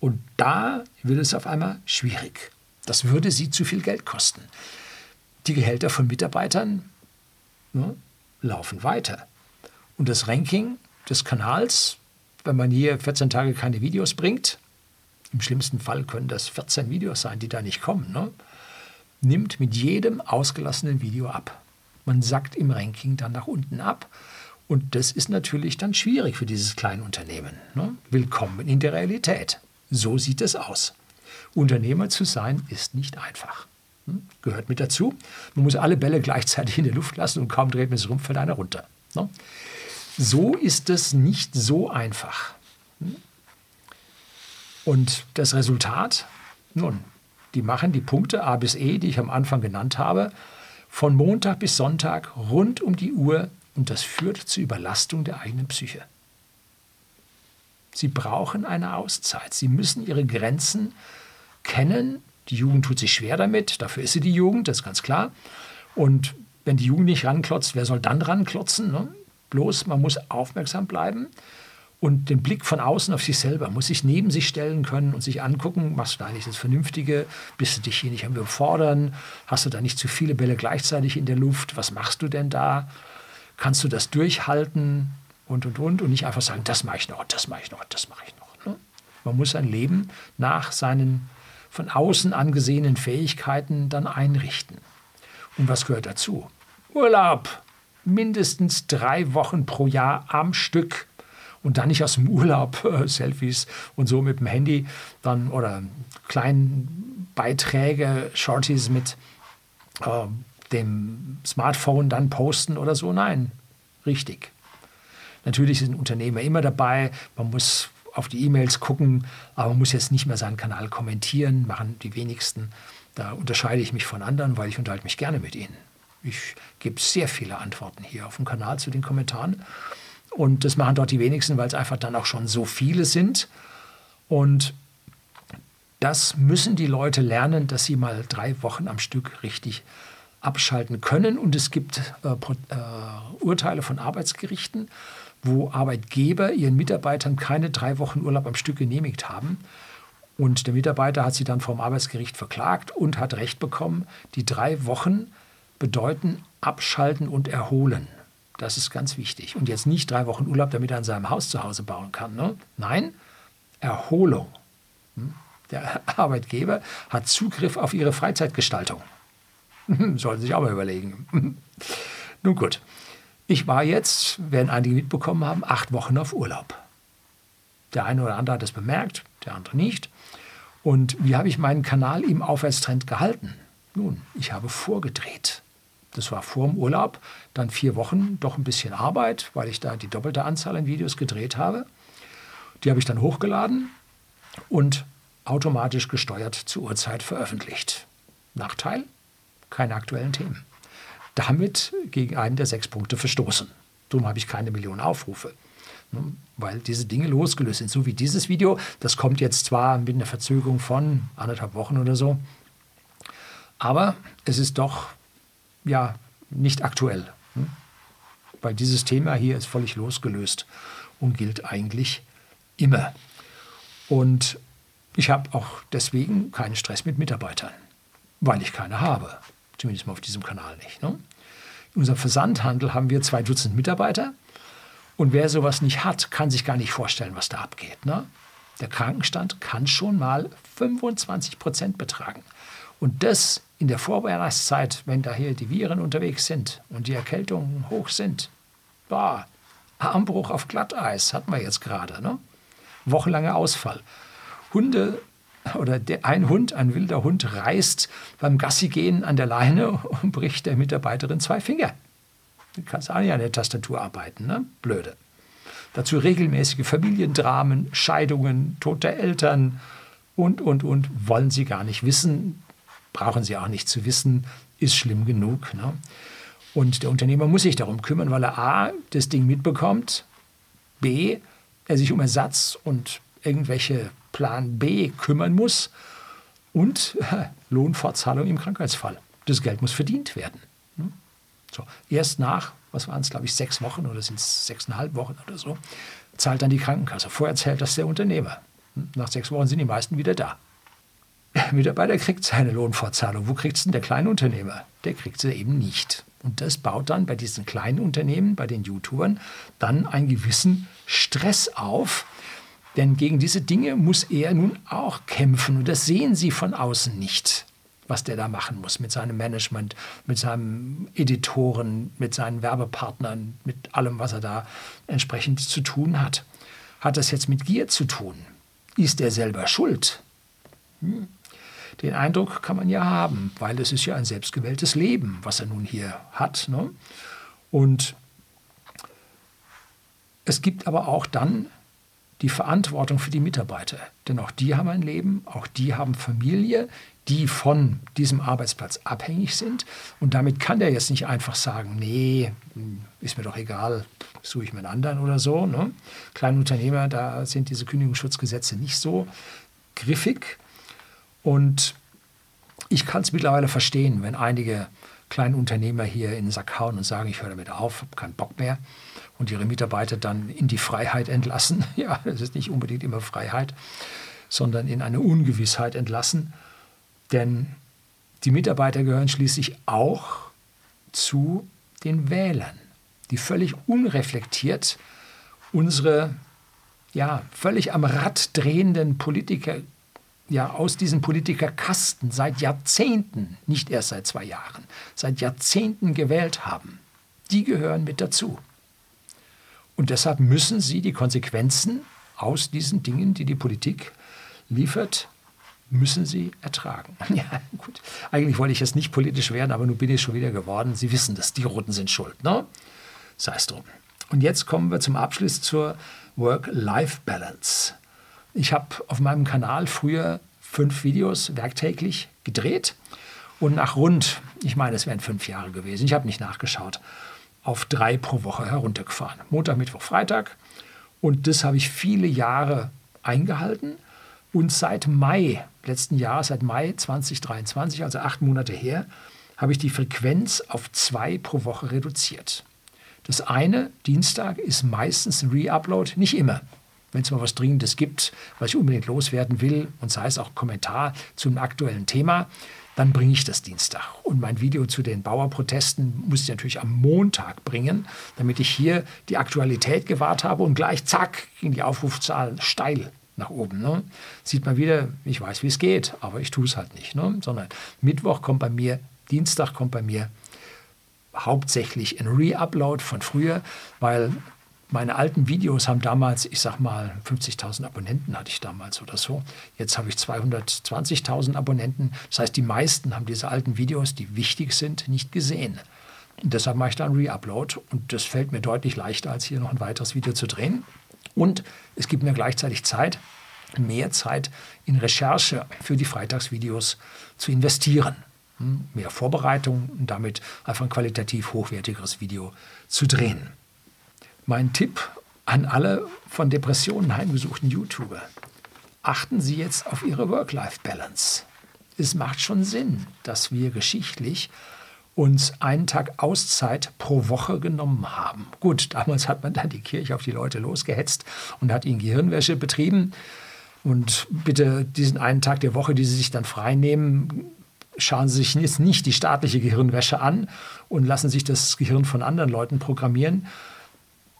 Und da wird es auf einmal schwierig. Das würde sie zu viel Geld kosten. Die Gehälter von Mitarbeitern ne, laufen weiter. Und das Ranking des Kanals, wenn man hier 14 Tage keine Videos bringt, im schlimmsten Fall können das 14 Videos sein, die da nicht kommen, ne, nimmt mit jedem ausgelassenen Video ab. Man sackt im Ranking dann nach unten ab und das ist natürlich dann schwierig für dieses Kleinunternehmen. Ne? Willkommen in der Realität. So sieht es aus. Unternehmer zu sein ist nicht einfach. Hm? Gehört mit dazu. Man muss alle Bälle gleichzeitig in der Luft lassen und kaum dreht man es rum, fällt einer runter. Ne? So ist es nicht so einfach. Hm? Und das Resultat, nun, die machen die Punkte A bis E, die ich am Anfang genannt habe, von Montag bis Sonntag rund um die Uhr und das führt zur Überlastung der eigenen Psyche. Sie brauchen eine Auszeit. Sie müssen ihre Grenzen kennen. Die Jugend tut sich schwer damit. Dafür ist sie die Jugend, das ist ganz klar. Und wenn die Jugend nicht ranklotzt, wer soll dann ranklotzen? Ne? Bloß man muss aufmerksam bleiben und den Blick von außen auf sich selber, muss sich neben sich stellen können und sich angucken, machst du da eigentlich das Vernünftige, bist du dich hier nicht am Überfordern, hast du da nicht zu viele Bälle gleichzeitig in der Luft, was machst du denn da? Kannst du das durchhalten und, und, und und nicht einfach sagen, das mache ich noch, das mache ich noch, das mache ich noch. Ne? Man muss sein Leben nach seinen von außen angesehenen Fähigkeiten dann einrichten. Und was gehört dazu? Urlaub. Mindestens drei Wochen pro Jahr am Stück. Und dann nicht aus dem Urlaub äh, Selfies und so mit dem Handy dann oder kleinen Beiträge, Shorties mit äh, dem Smartphone dann posten oder so. Nein, richtig. Natürlich sind Unternehmer immer dabei. Man muss auf die E-Mails gucken, aber man muss jetzt nicht mehr seinen Kanal kommentieren, machen die wenigsten. Da unterscheide ich mich von anderen, weil ich unterhalte mich gerne mit ihnen. Ich gebe sehr viele Antworten hier auf dem Kanal zu den Kommentaren. Und das machen dort die wenigsten, weil es einfach dann auch schon so viele sind. Und das müssen die Leute lernen, dass sie mal drei Wochen am Stück richtig abschalten können. Und es gibt äh, äh, Urteile von Arbeitsgerichten, wo Arbeitgeber ihren Mitarbeitern keine drei Wochen Urlaub am Stück genehmigt haben. Und der Mitarbeiter hat sie dann vom Arbeitsgericht verklagt und hat Recht bekommen. Die drei Wochen bedeuten abschalten und erholen. Das ist ganz wichtig. Und jetzt nicht drei Wochen Urlaub, damit er an seinem Haus zu Hause bauen kann. Ne? Nein, Erholung. Hm? Der Arbeitgeber hat Zugriff auf ihre Freizeitgestaltung. Sollten Sie sich auch mal überlegen. Nun gut. Ich war jetzt, werden einige mitbekommen haben, acht Wochen auf Urlaub. Der eine oder andere hat es bemerkt, der andere nicht. Und wie habe ich meinen Kanal im Aufwärtstrend gehalten? Nun, ich habe vorgedreht. Das war vor dem Urlaub, dann vier Wochen, doch ein bisschen Arbeit, weil ich da die doppelte Anzahl an Videos gedreht habe. Die habe ich dann hochgeladen und automatisch gesteuert zur Uhrzeit veröffentlicht. Nachteil? Keine aktuellen Themen. Damit gegen einen der sechs Punkte verstoßen. Darum habe ich keine Millionen Aufrufe. Weil diese Dinge losgelöst sind. So wie dieses Video, das kommt jetzt zwar mit einer Verzögerung von anderthalb Wochen oder so, aber es ist doch ja nicht aktuell. Ne? Weil dieses Thema hier ist völlig losgelöst und gilt eigentlich immer. Und ich habe auch deswegen keinen Stress mit Mitarbeitern, weil ich keine habe. Zumindest mal auf diesem Kanal nicht. Ne? In unserem Versandhandel haben wir zwei Dutzend Mitarbeiter. Und wer sowas nicht hat, kann sich gar nicht vorstellen, was da abgeht. Ne? Der Krankenstand kann schon mal 25 Prozent betragen. Und das in der Vorweihnachtszeit, wenn da hier die Viren unterwegs sind und die Erkältungen hoch sind. Boah, Armbruch auf Glatteis hatten wir jetzt gerade. Ne? Wochenlanger Ausfall. Hunde oder der, ein Hund, ein wilder Hund reißt beim Gassigehen an der Leine und bricht der Mitarbeiterin zwei Finger. Du kannst auch nicht an der Tastatur arbeiten, ne? Blöde. Dazu regelmäßige Familiendramen, Scheidungen, Tod der Eltern und, und, und. Wollen sie gar nicht wissen, brauchen sie auch nicht zu wissen, ist schlimm genug. Ne? Und der Unternehmer muss sich darum kümmern, weil er A, das Ding mitbekommt, B, er sich um Ersatz und irgendwelche Plan B kümmern muss und äh, Lohnfortzahlung im Krankheitsfall. Das Geld muss verdient werden. Ne? So, erst nach, was waren es, glaube ich, sechs Wochen oder sind es sechseinhalb Wochen oder so, zahlt dann die Krankenkasse. Vorher zählt das der Unternehmer. Hm? Nach sechs Wochen sind die meisten wieder da. Der Mitarbeiter kriegt seine Lohnfortzahlung. Wo kriegt es denn der Kleinunternehmer? Der kriegt sie eben nicht. Und das baut dann bei diesen kleinen Unternehmen, bei den YouTubern, dann einen gewissen Stress auf, denn gegen diese Dinge muss er nun auch kämpfen. Und das sehen sie von außen nicht, was der da machen muss mit seinem Management, mit seinen Editoren, mit seinen Werbepartnern, mit allem, was er da entsprechend zu tun hat. Hat das jetzt mit Gier zu tun? Ist er selber schuld? Hm. Den Eindruck kann man ja haben, weil es ist ja ein selbstgewähltes Leben, was er nun hier hat. Ne? Und es gibt aber auch dann die Verantwortung für die Mitarbeiter. Denn auch die haben ein Leben, auch die haben Familie, die von diesem Arbeitsplatz abhängig sind. Und damit kann der jetzt nicht einfach sagen, nee, ist mir doch egal, suche ich mir einen anderen oder so. Ne? Kleine Unternehmer, da sind diese Kündigungsschutzgesetze nicht so griffig. Und ich kann es mittlerweile verstehen, wenn einige kleine Unternehmer hier in den Sack hauen und sagen, ich höre damit auf, habe keinen Bock mehr und ihre Mitarbeiter dann in die Freiheit entlassen. Ja, das ist nicht unbedingt immer Freiheit, sondern in eine Ungewissheit entlassen. Denn die Mitarbeiter gehören schließlich auch zu den Wählern, die völlig unreflektiert unsere ja, völlig am Rad drehenden Politiker ja aus diesen Politikerkasten seit Jahrzehnten, nicht erst seit zwei Jahren, seit Jahrzehnten gewählt haben. Die gehören mit dazu. Und deshalb müssen sie die Konsequenzen aus diesen Dingen, die die Politik liefert, müssen sie ertragen. Ja, gut. Eigentlich wollte ich jetzt nicht politisch werden, aber nun bin ich schon wieder geworden. Sie wissen das, die Roten sind schuld. Ne? Sei es drum. Und jetzt kommen wir zum Abschluss zur Work-Life-Balance. Ich habe auf meinem Kanal früher fünf Videos werktäglich gedreht und nach rund, ich meine, es wären fünf Jahre gewesen, ich habe nicht nachgeschaut, auf drei pro Woche heruntergefahren. Montag, Mittwoch, Freitag. Und das habe ich viele Jahre eingehalten. Und seit Mai letzten Jahres, seit Mai 2023, also acht Monate her, habe ich die Frequenz auf zwei pro Woche reduziert. Das eine, Dienstag, ist meistens ein Re-Upload, nicht immer. Wenn es mal was Dringendes gibt, was ich unbedingt loswerden will, und sei es auch Kommentar zum aktuellen Thema, dann bringe ich das Dienstag. Und mein Video zu den Bauerprotesten muss ich natürlich am Montag bringen, damit ich hier die Aktualität gewahrt habe und gleich zack ging die Aufrufzahl steil nach oben. Ne? Sieht man wieder, ich weiß, wie es geht, aber ich tue es halt nicht. Ne? Sondern Mittwoch kommt bei mir, Dienstag kommt bei mir hauptsächlich ein Re-Upload von früher, weil meine alten Videos haben damals, ich sag mal, 50.000 Abonnenten hatte ich damals oder so. Jetzt habe ich 220.000 Abonnenten. Das heißt, die meisten haben diese alten Videos, die wichtig sind, nicht gesehen. Und deshalb mache ich da einen Re-Upload und das fällt mir deutlich leichter, als hier noch ein weiteres Video zu drehen. Und es gibt mir gleichzeitig Zeit, mehr Zeit in Recherche für die Freitagsvideos zu investieren. Hm, mehr Vorbereitung und damit einfach ein qualitativ hochwertigeres Video zu drehen. Mein Tipp an alle von Depressionen heimgesuchten YouTuber. Achten Sie jetzt auf Ihre Work-Life-Balance. Es macht schon Sinn, dass wir geschichtlich uns einen Tag Auszeit pro Woche genommen haben. Gut, damals hat man dann die Kirche auf die Leute losgehetzt und hat ihnen Gehirnwäsche betrieben. Und bitte diesen einen Tag der Woche, die Sie sich dann frei nehmen, schauen Sie sich jetzt nicht die staatliche Gehirnwäsche an und lassen sich das Gehirn von anderen Leuten programmieren,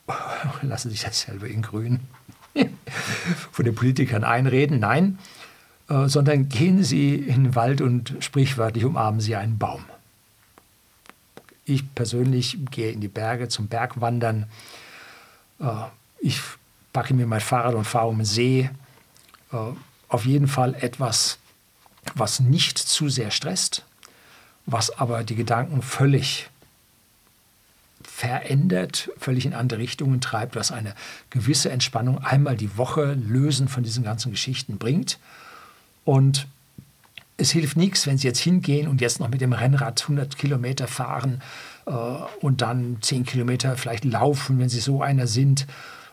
lassen sich das selber in Grün von den Politikern einreden. Nein, äh, sondern gehen Sie in den Wald und sprichwörtlich umarmen Sie einen Baum. Ich persönlich gehe in die Berge zum Bergwandern. Äh, ich packe mir mein Fahrrad und fahre um den See. Äh, auf jeden Fall etwas, was nicht zu sehr stresst, was aber die Gedanken völlig verändert, völlig in andere Richtungen treibt, was eine gewisse Entspannung einmal die Woche lösen von diesen ganzen Geschichten bringt. Und es hilft nichts, wenn Sie jetzt hingehen und jetzt noch mit dem Rennrad 100 Kilometer fahren äh, und dann 10 Kilometer vielleicht laufen, wenn Sie so einer sind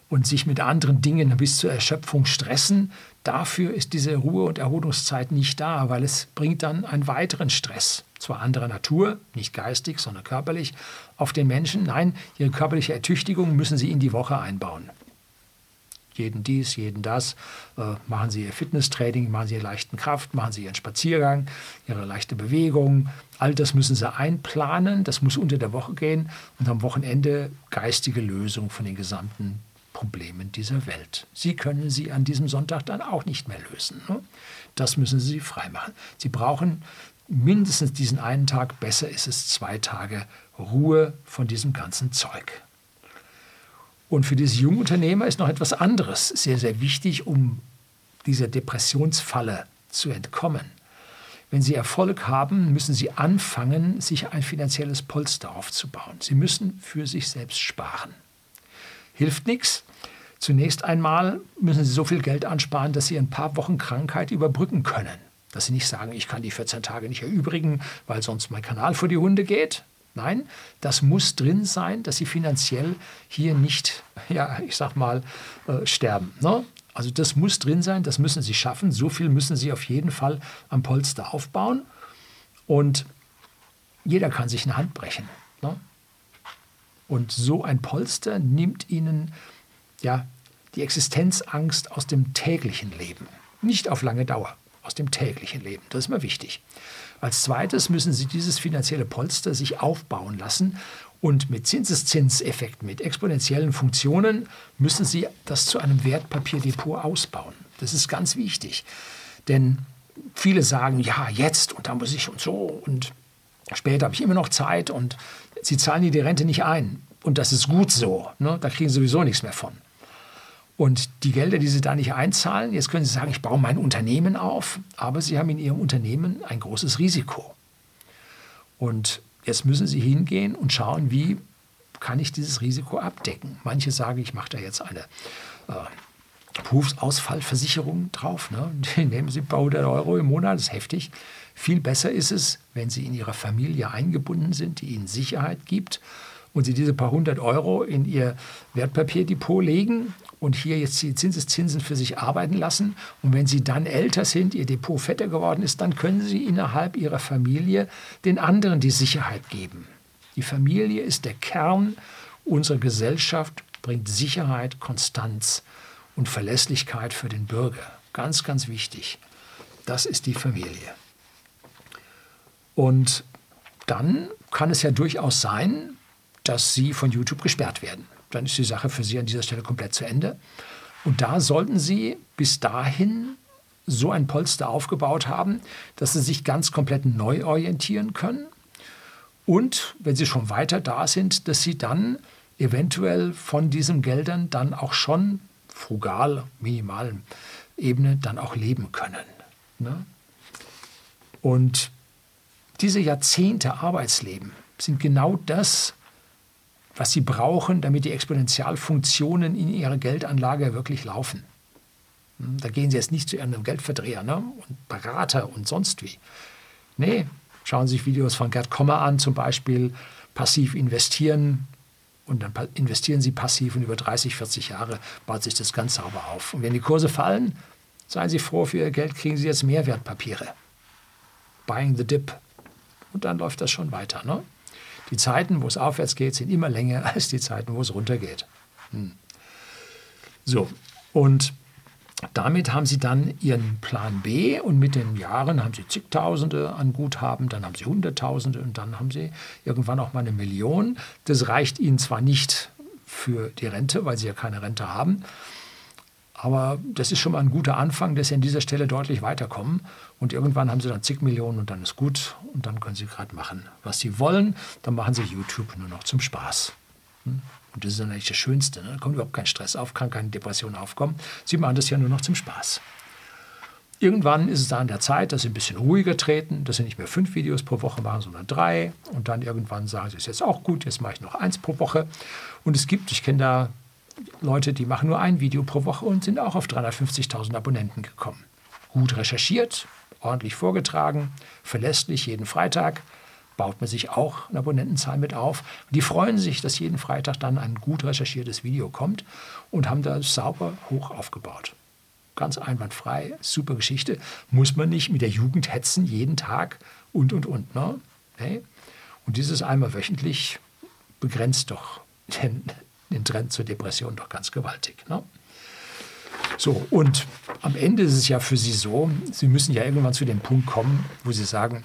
und sich mit anderen Dingen bis zur Erschöpfung stressen. Dafür ist diese Ruhe- und Erholungszeit nicht da, weil es bringt dann einen weiteren Stress zwar anderer Natur, nicht geistig, sondern körperlich, auf den Menschen. Nein, ihre körperliche Ertüchtigung müssen sie in die Woche einbauen. Jeden dies, jeden das. Äh, machen Sie Ihr Fitnesstraining, machen Sie Ihre leichten Kraft, machen Sie Ihren Spaziergang, Ihre leichte Bewegung. All das müssen Sie einplanen. Das muss unter der Woche gehen und am Wochenende geistige Lösung von den gesamten Problemen dieser Welt. Sie können sie an diesem Sonntag dann auch nicht mehr lösen. Ne? Das müssen Sie freimachen. Sie brauchen mindestens diesen einen Tag, besser ist es zwei Tage Ruhe von diesem ganzen Zeug. Und für diese Jungunternehmer ist noch etwas anderes sehr, sehr wichtig, um dieser Depressionsfalle zu entkommen. Wenn Sie Erfolg haben, müssen Sie anfangen, sich ein finanzielles Polster aufzubauen. Sie müssen für sich selbst sparen. Hilft nichts. Zunächst einmal müssen Sie so viel Geld ansparen, dass Sie ein paar Wochen Krankheit überbrücken können. Dass Sie nicht sagen, ich kann die 14 Tage nicht erübrigen, weil sonst mein Kanal vor die Hunde geht. Nein, das muss drin sein, dass Sie finanziell hier nicht, ja, ich sag mal, äh, sterben. Ne? Also das muss drin sein, das müssen Sie schaffen. So viel müssen Sie auf jeden Fall am Polster aufbauen. Und jeder kann sich eine Hand brechen. Ne? Und so ein Polster nimmt Ihnen ja, die Existenzangst aus dem täglichen Leben. Nicht auf lange Dauer aus dem täglichen Leben. Das ist mir wichtig. Als zweites müssen Sie dieses finanzielle Polster sich aufbauen lassen und mit Zinseszinseffekten, mit exponentiellen Funktionen müssen Sie das zu einem Wertpapierdepot ausbauen. Das ist ganz wichtig. Denn viele sagen, ja, jetzt und da muss ich und so und später habe ich immer noch Zeit und Sie zahlen die Rente nicht ein. Und das ist gut so. Ne? Da kriegen Sie sowieso nichts mehr von. Und die Gelder, die Sie da nicht einzahlen, jetzt können Sie sagen, ich baue mein Unternehmen auf, aber Sie haben in Ihrem Unternehmen ein großes Risiko. Und jetzt müssen Sie hingehen und schauen, wie kann ich dieses Risiko abdecken. Manche sagen, ich mache da jetzt eine äh, Berufsausfallversicherung drauf. Ne? Die nehmen Sie ein paar hundert Euro im Monat, das ist heftig. Viel besser ist es, wenn Sie in Ihrer Familie eingebunden sind, die Ihnen Sicherheit gibt und Sie diese paar hundert Euro in Ihr Wertpapierdepot legen und hier jetzt die Zinseszinsen für sich arbeiten lassen. Und wenn Sie dann älter sind, Ihr Depot fetter geworden ist, dann können Sie innerhalb Ihrer Familie den anderen die Sicherheit geben. Die Familie ist der Kern unserer Gesellschaft, bringt Sicherheit, Konstanz und Verlässlichkeit für den Bürger. Ganz, ganz wichtig. Das ist die Familie. Und dann kann es ja durchaus sein, dass Sie von YouTube gesperrt werden dann ist die Sache für Sie an dieser Stelle komplett zu Ende. Und da sollten Sie bis dahin so ein Polster aufgebaut haben, dass Sie sich ganz komplett neu orientieren können Und wenn Sie schon weiter da sind, dass Sie dann eventuell von diesen Geldern dann auch schon frugal, minimalen Ebene dann auch leben können. Ne? Und diese Jahrzehnte Arbeitsleben sind genau das, was sie brauchen, damit die Exponentialfunktionen in ihrer Geldanlage wirklich laufen. Hm, da gehen sie jetzt nicht zu irgendeinem Geldverdreher ne? und Berater und sonst wie. Nee, schauen Sie sich Videos von Gerd Kommer an, zum Beispiel passiv investieren. Und dann investieren Sie passiv und über 30, 40 Jahre baut sich das ganz sauber auf. Und wenn die Kurse fallen, seien Sie froh, für Ihr Geld kriegen Sie jetzt Mehrwertpapiere. Buying the dip. Und dann läuft das schon weiter. Ne? Die Zeiten, wo es aufwärts geht, sind immer länger als die Zeiten, wo es runtergeht. Hm. So, und damit haben sie dann ihren Plan B und mit den Jahren haben sie zigtausende an Guthaben, dann haben sie hunderttausende und dann haben sie irgendwann auch mal eine Million. Das reicht ihnen zwar nicht für die Rente, weil sie ja keine Rente haben, aber das ist schon mal ein guter Anfang, dass sie an dieser Stelle deutlich weiterkommen. Und irgendwann haben sie dann zig Millionen und dann ist gut. Und dann können sie gerade machen, was sie wollen. Dann machen sie YouTube nur noch zum Spaß. Hm? Und das ist dann eigentlich das Schönste. Ne? Da kommt überhaupt kein Stress auf, kann keine Depression aufkommen. Sie machen das ja nur noch zum Spaß. Irgendwann ist es dann an der Zeit, dass sie ein bisschen ruhiger treten, dass sie nicht mehr fünf Videos pro Woche machen, sondern drei. Und dann irgendwann sagen sie, ist jetzt auch gut, jetzt mache ich noch eins pro Woche. Und es gibt, ich kenne da Leute, die machen nur ein Video pro Woche und sind auch auf 350.000 Abonnenten gekommen. Gut recherchiert, ordentlich vorgetragen, verlässlich jeden Freitag, baut man sich auch eine Abonnentenzahl mit auf. Die freuen sich, dass jeden Freitag dann ein gut recherchiertes Video kommt und haben das sauber hoch aufgebaut. Ganz einwandfrei, super Geschichte. Muss man nicht mit der Jugend hetzen jeden Tag und, und, und. Ne? Nee. Und dieses einmal wöchentlich begrenzt doch den, den Trend zur Depression doch ganz gewaltig. Ne? So, und am Ende ist es ja für Sie so, Sie müssen ja irgendwann zu dem Punkt kommen, wo Sie sagen,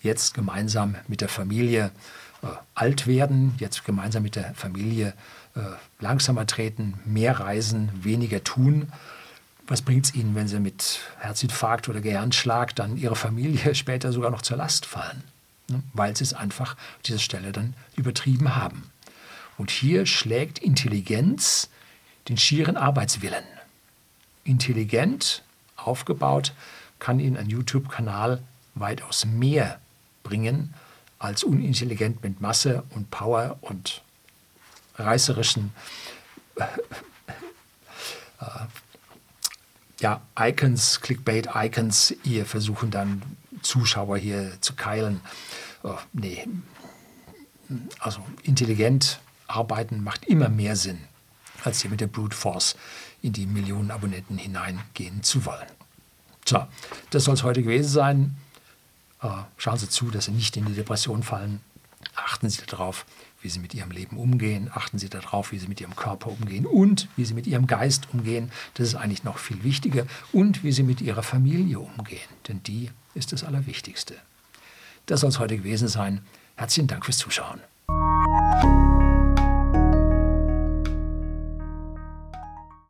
jetzt gemeinsam mit der Familie äh, alt werden, jetzt gemeinsam mit der Familie äh, langsamer treten, mehr reisen, weniger tun. Was bringt es Ihnen, wenn Sie mit Herzinfarkt oder Gehirnschlag dann Ihrer Familie später sogar noch zur Last fallen? Ne? Weil Sie es einfach an dieser Stelle dann übertrieben haben. Und hier schlägt Intelligenz den schieren Arbeitswillen. Intelligent aufgebaut kann Ihnen ein YouTube-Kanal weitaus mehr bringen als unintelligent mit Masse und Power und reißerischen äh, ja, Icons, Clickbait-Icons hier versuchen dann Zuschauer hier zu keilen. Oh, nee, also intelligent arbeiten macht immer mehr Sinn, als hier mit der Brute Force in die Millionen Abonnenten hineingehen zu wollen. So, das soll es heute gewesen sein. Äh, schauen Sie zu, dass Sie nicht in die Depression fallen. Achten Sie darauf, wie Sie mit Ihrem Leben umgehen. Achten Sie darauf, wie Sie mit Ihrem Körper umgehen und wie Sie mit Ihrem Geist umgehen. Das ist eigentlich noch viel wichtiger. Und wie Sie mit Ihrer Familie umgehen. Denn die ist das Allerwichtigste. Das soll es heute gewesen sein. Herzlichen Dank fürs Zuschauen.